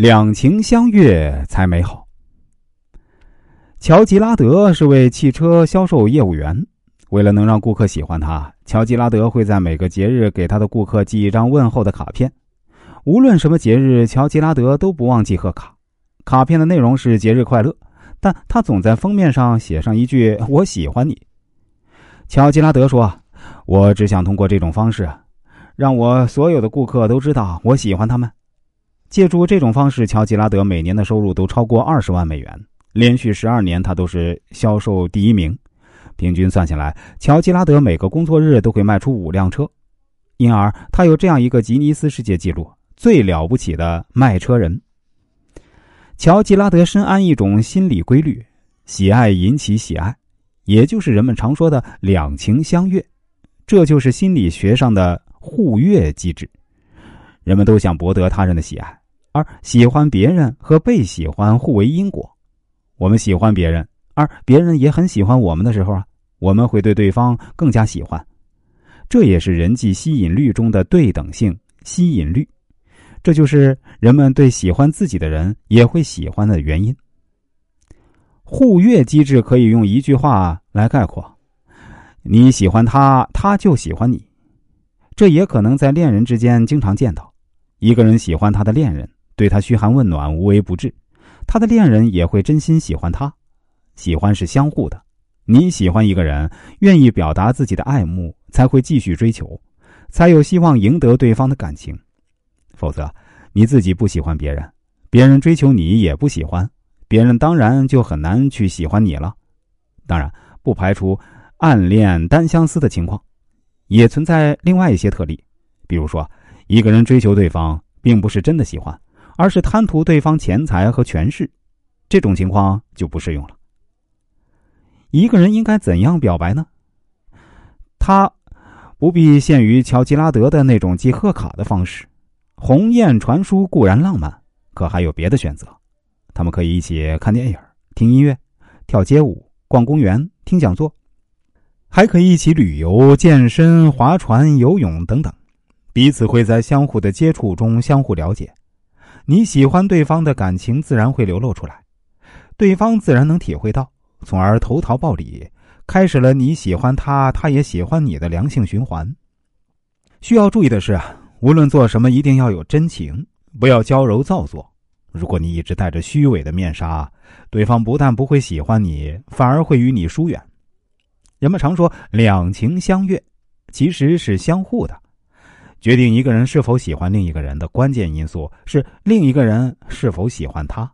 两情相悦才美好。乔吉拉德是位汽车销售业务员，为了能让顾客喜欢他，乔吉拉德会在每个节日给他的顾客寄一张问候的卡片。无论什么节日，乔吉拉德都不忘记贺卡。卡片的内容是“节日快乐”，但他总在封面上写上一句“我喜欢你”。乔吉拉德说：“我只想通过这种方式，让我所有的顾客都知道我喜欢他们。”借助这种方式，乔吉拉德每年的收入都超过二十万美元，连续十二年他都是销售第一名。平均算下来，乔吉拉德每个工作日都会卖出五辆车，因而他有这样一个吉尼斯世界纪录：最了不起的卖车人。乔吉拉德深谙一种心理规律：喜爱引起喜爱，也就是人们常说的两情相悦，这就是心理学上的互悦机制。人们都想博得他人的喜爱。而喜欢别人和被喜欢互为因果，我们喜欢别人，而别人也很喜欢我们的时候啊，我们会对对方更加喜欢，这也是人际吸引率中的对等性吸引率，这就是人们对喜欢自己的人也会喜欢的原因。互悦机制可以用一句话来概括：你喜欢他，他就喜欢你。这也可能在恋人之间经常见到，一个人喜欢他的恋人。对他嘘寒问暖、无微不至，他的恋人也会真心喜欢他。喜欢是相互的，你喜欢一个人，愿意表达自己的爱慕，才会继续追求，才有希望赢得对方的感情。否则，你自己不喜欢别人，别人追求你也不喜欢，别人当然就很难去喜欢你了。当然，不排除暗恋单相思的情况，也存在另外一些特例，比如说，一个人追求对方，并不是真的喜欢。而是贪图对方钱财和权势，这种情况就不适用了。一个人应该怎样表白呢？他不必限于乔吉拉德的那种寄贺卡的方式，鸿雁传书固然浪漫，可还有别的选择。他们可以一起看电影、听音乐、跳街舞、逛公园、听讲座，还可以一起旅游、健身、划船、游泳等等。彼此会在相互的接触中相互了解。你喜欢对方的感情自然会流露出来，对方自然能体会到，从而投桃报李，开始了你喜欢他，他也喜欢你的良性循环。需要注意的是啊，无论做什么，一定要有真情，不要娇柔造作。如果你一直戴着虚伪的面纱，对方不但不会喜欢你，反而会与你疏远。人们常说两情相悦，其实是相互的。决定一个人是否喜欢另一个人的关键因素是另一个人是否喜欢他。